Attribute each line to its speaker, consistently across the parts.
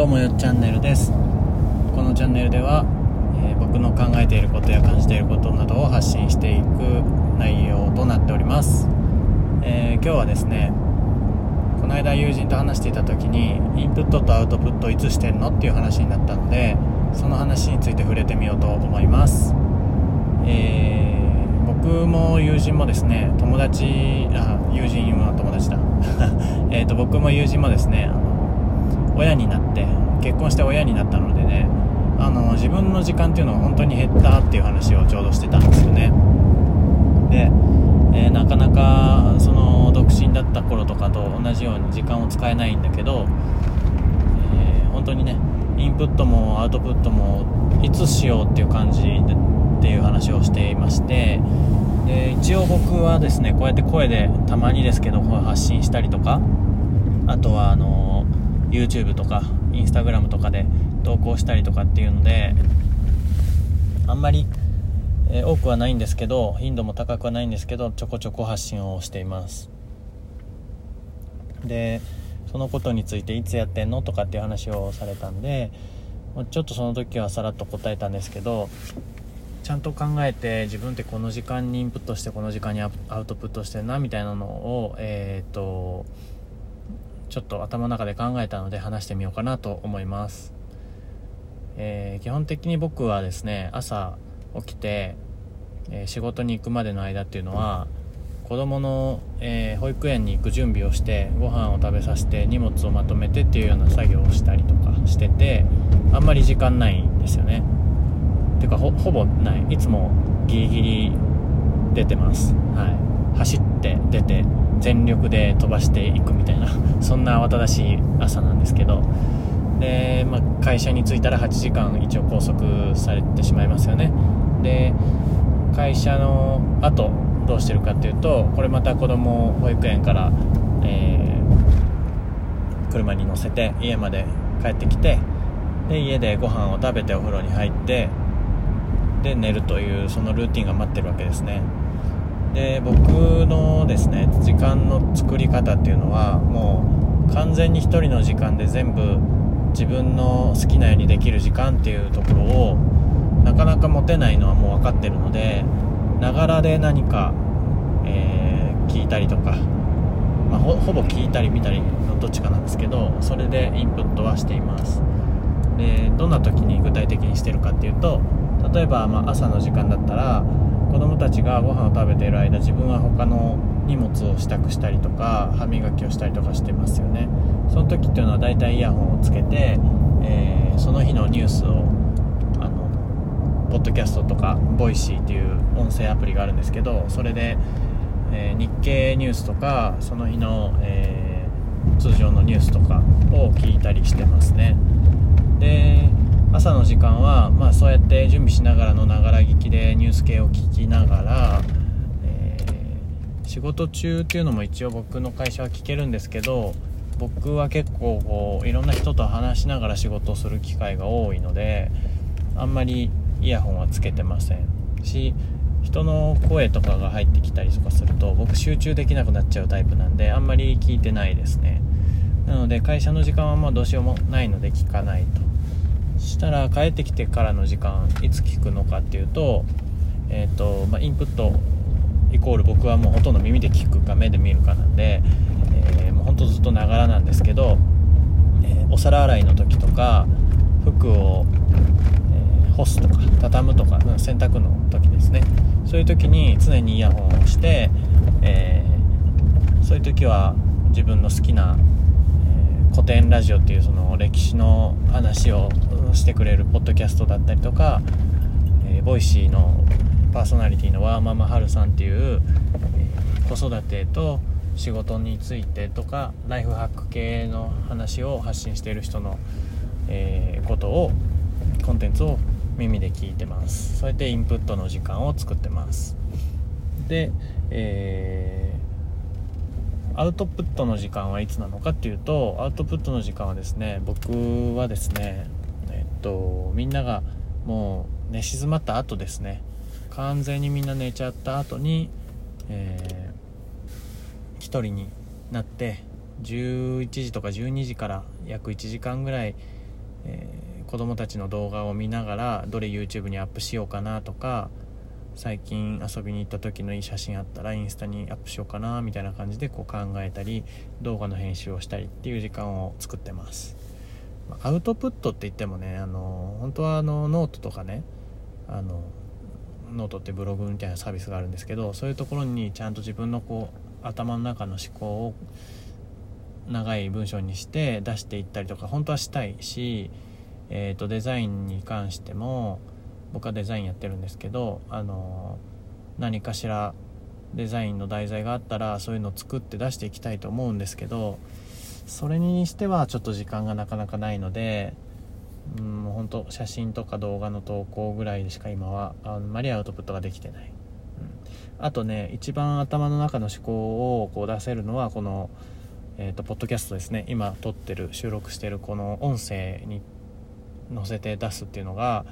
Speaker 1: どうもよっチャンネルです。このチャンネルでは、えー、僕の考えていることや感じていることなどを発信していく内容となっております、えー、今日はですねこの間友人と話していた時にインプットとアウトプットいつしてんのっていう話になったのでその話について触れてみようと思います、えー、僕も友人もですね友達あ友人は友達だ。えと僕も友人もですねあの親になって結婚して親になったのでねあの自分の時間っていうのは本当に減ったっていう話をちょうどしてたんですよね。で、えー、なかなかその独身だった頃とかと同じように時間を使えないんだけど、えー、本当にねインプットもアウトプットもいつしようっていう感じでっていう話をしていましてで一応僕はですねこうやって声でたまにですけど発信したりとかあとはあの YouTube とか Instagram とかで投稿したりとかっていうのであんまり、えー、多くはないんですけど頻度も高くはないんですけどちょこちょこ発信をしています。でそのことについていつやってんのとかっていう話をされたんでちょっとその時はさらっと答えたんですけどちゃんと考えて自分ってこの時間にインプットしてこの時間にアウトプットしてんなみたいなのをえっ、とちょっと頭の中で考えたので話してみようかなと思います、えー、基本的に僕はですね朝起きて、えー、仕事に行くまでの間っていうのは子供の、えー、保育園に行く準備をしてご飯を食べさせて荷物をまとめてっていうような作業をしたりとかしててあんまり時間ないんですよね。てかほぼない。いつもギリギリ出てます。はい。走って出て全力で飛ばしていくみたいな そんな慌ただしい朝なんですけど。で、まあ、会社に着いたら8時間一応拘束されてしまいますよね。で会社の後どうしてるかっていうとこれまた子供を保育園から、えー、車に乗せて家まで帰ってきてで家でご飯を食べてお風呂に入ってで寝るというそのルーティンが待ってるわけですね。で僕のですね時間の作り方っていうのはもう完全に1人の時間で全部自分の好きなようにできる時間っていうところをなかなか持てないのはもう分かってるのでながらで何か、えー、聞いたりとか、まあ、ほぼ聞いたり見たりのどっちかなんですけどそれでインプットはしています。でどんな時に具体的にしてるかっていうと例えばま朝の時間だったら子供たちがご飯を食べている間自分は他の荷物を支度したりとか歯磨きをしたりとかしてますよね。その時っていうのは大体イヤホンをつけて、えー、その日のニュースをあのポッドキャストとか Voicy っていう音声アプリがあるんですけどそれで、えー、日経ニュースとかその日の、えー、通常のニュースとかを聞いたりしてますね。で朝の時間は、まあ、そうやって準備しながらのながら聞きでニュース系を聞きながら、えー、仕事中っていうのも一応僕の会社は聞けるんですけど僕は結構こういろんな人と話しながら仕事をする機会が多いのであんまりイヤホンはつけてません。し人の声とかが入ってきたりとかすると僕集中できなくなっちゃうタイプなんであんまり聞いてないですね。なので会社の時間はまあどうしようもないので聞かないと。したら帰ってきてからの時間いつ聞くのかっていうと,、えーとまあ、インプットイコール僕はもうほとんど耳で聞くか目で見るかなんで、えー、もうほんとずっとながらなんですけど、えー、お皿洗いの時とか服を、えー、干すとか畳むとか洗濯の時ですね。そういう時に常にイヤホンをして、えそういう時は自分の好きなコテンラジオっていうその歴史の話をしてくれるポッドキャストだったりとか、えー、 Voicy のパーソナリティのワーママはるさんっていう、えー、子育てと仕事についてとかライフハック系の話を発信している人の、えー、ことをコンテンツを耳で聞いてます。そうやってインプットの時間を作ってます。で、えーアウトプットの時間はいつなのかっていうとアウトプットの時間はですね僕はですねとみんながもう寝静まった後ですね。完全にみんな寝ちゃった後に、えー、1人になって11時とか12時から約1時間ぐらい、えー、子供たちの動画を見ながらどれ YouTube にアップしようかなとか最近遊びに行った時のいい写真あったらインスタにアップしようかなみたいな感じでこう考えたり動画の編集をしたりっていう時間を作ってます。アウトプットって言ってもねあの本当はあのノートとかねあのノートってブログみたいなサービスがあるんですけどそういうところにちゃんと自分のこう頭の中の思考を長い文章にして出していったりとか本当はしたいし、えー、とデザインに関しても僕はデザインやってるんですけどあの何かしらデザインの題材があったらそういうのを作って出していきたいと思うんですけどそれにしてはちょっと時間がなかなかないのでうんもう本当写真とか動画の投稿ぐらいでしか今はあんまりアウトプットができてない、うん、あとね一番頭の中の思考をこう出せるのはこのえーと、ポッドキャストですね。今撮ってる収録してるこの音声に載せて出すっていうのが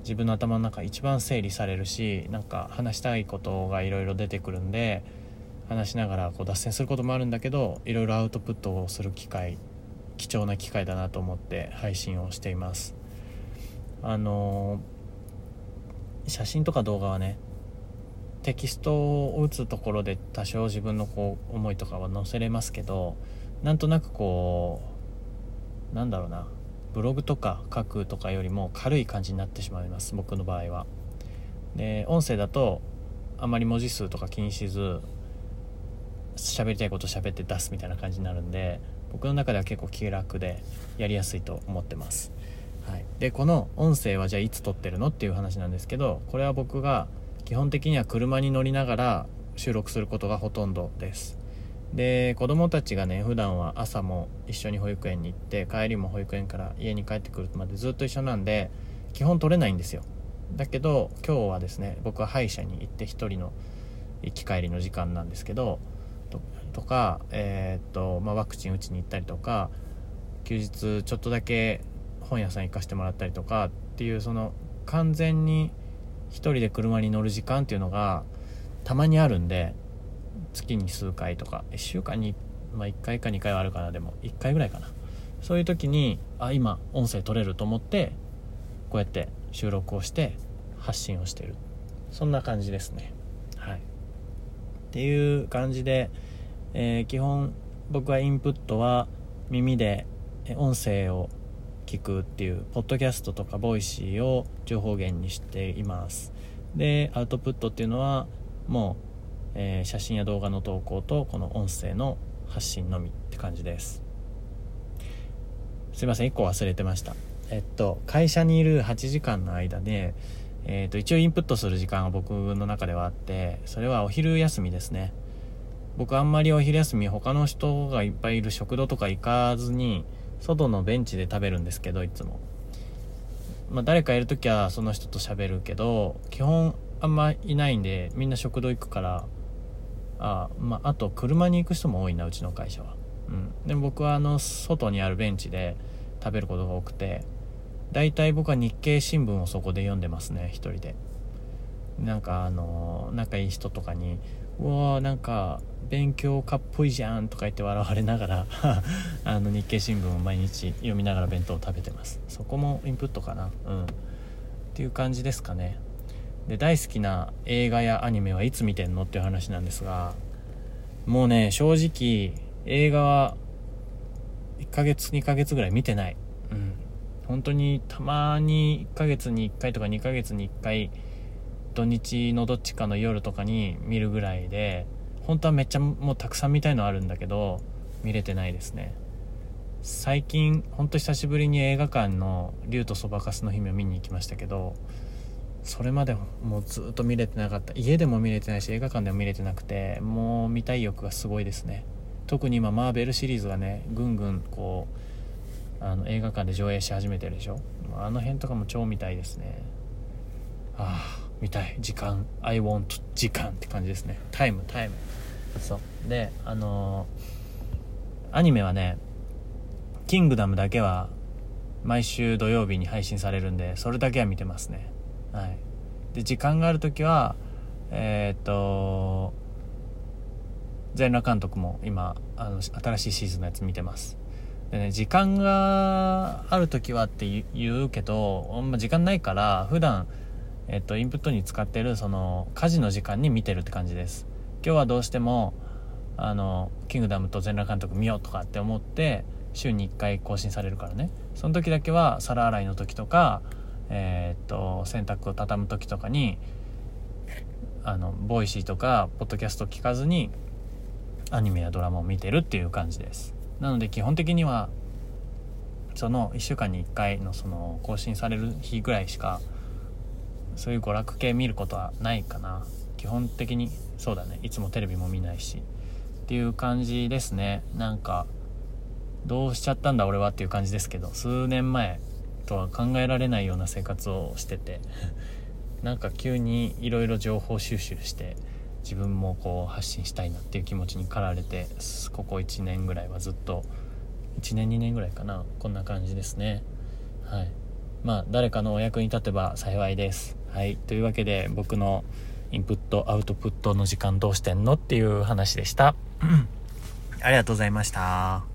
Speaker 1: 自分の頭の中一番整理されるしなんか話したいことがいろいろ出てくるんで話しながらこう脱線することもあるんだけどいろいろアウトプットをする機会貴重な機会だなと思って配信をしています。あのー、写真とか動画はねテキストを打つところで多少自分のこう思いとかは載せれますけどなんとなくこうなんだろうなブログとか書くとかよりも軽い感じになってしまいます僕の場合は。で音声だとあまり文字数とか気にしず喋りたいこと喋って出すみたいな感じになるんで僕の中では結構気楽でやりやすいと思ってます、はい、でこの音声はじゃあいつ撮ってるのっていう話なんですけどこれは僕が基本的には車に乗りながら収録することがほとんどです。で子供たちがね普段は朝も一緒に保育園に行って帰りも保育園から家に帰ってくるまでずっと一緒なんで基本取れないんですよ。だけど今日はですね僕は歯医者に行って1人の行き帰りの時間なんですけどとか、え、っとまあ、ワクチン打ちに行ったりとか休日ちょっとだけ本屋さん行かせてもらったりとかっていうその完全に1人で車に乗る時間っていうのがたまにあるんで月に数回とか1週間に、まあ、1回か2回はあるかなでも1回ぐらいかな。そういう時にあ今音声取れると思ってこうやって収録をして発信をしてる。そんな感じですね。はい。っていう感じで、えー、基本僕はインプットは耳で音声を聞くっていうポッドキャストとか Voicy を情報源にしています。でアウトプットっていうのはもう、えー、写真や動画の投稿とこの音声の発信のみって感じです。すいません1個忘れてました。えっと会社にいる8時間の間で、えー、と一応インプットする時間が僕の中ではあってそれはお昼休みですね。僕あんまりお昼休み他の人がいっぱいいる食堂とか行かずに外のベンチで食べるんですけどいつも、まあ、誰かいる時はその人と喋るけど基本あんまいないんでみんな食堂行くからあ,、まあ、あと車に行く人も多いなうちの会社は、うん、でも僕はあの外にあるベンチで食べることが多くて大体僕は日経新聞をそこで読んでますね一人で。なんかあの仲いい人とかにうわなんか勉強家っぽいじゃんとか言って笑われながら あの日経新聞を毎日読みながら弁当を食べてます。そこもインプットかな。うん。っていう感じですかね。で大好きな映画やアニメはいつ見てんのっていう話なんですがもうね正直映画は1ヶ月2ヶ月ぐらい見てない。うん。本当にたまに1ヶ月に1回とか2ヶ月に1回土日のどっちかの夜とかに見るぐらいで本当はめっちゃもうたくさん見たいのあるんだけど見れてないですね。最近ほんと久しぶりに映画館の「竜とそばかすの姫」を見に行きましたけどそれまでもうずっと見れてなかった。家でも見れてないし映画館でも見れてなくてもう見たい欲がすごいですね。特に今マーベルシリーズがねぐんぐんこうあの映画館で上映し始めてるでしょ。あの辺とかも超見たいですね。ああ見たい時間 I want 時間って感じですね。タイムタイムそう。であのー、アニメはね「キングダム」だけは毎週土曜日に配信されるんでそれだけは見てますね。はい。で時間がある時はえー、っと全裸監督も今あの新しいシーズンのやつ見てます。でね時間がある時はって言うけどあんま時間ないから普段えっとインプットに使ってるその家事の時間に見てるって感じです。今日はどうしてもあのキングダムと全裸監督見ようとかって思って週に1回更新されるからね。その時だけは皿洗いの時とかえー、っと洗濯を畳む時とかにあの Voicy とかポッドキャスト聞かずにアニメやドラマを見てるっていう感じです。なので基本的にはその1週間に1回のその更新される日ぐらいしかそういう娯楽系見ることはないかな。基本的にそうだね。いつもテレビも見ないしっていう感じですね。なんかどうしちゃったんだ俺はっていう感じですけど数年前とは考えられないような生活をしてて なんか急にいろいろ情報収集して自分もこう発信したいなっていう気持ちに駆られてここ1年ぐらいはずっと1年2年ぐらいかな。こんな感じですね。はい。まあ誰かのお役に立てば幸いです。はい。というわけで僕のインプットアウトプットの時間どうしてんの？っていう話でした。ありがとうございました。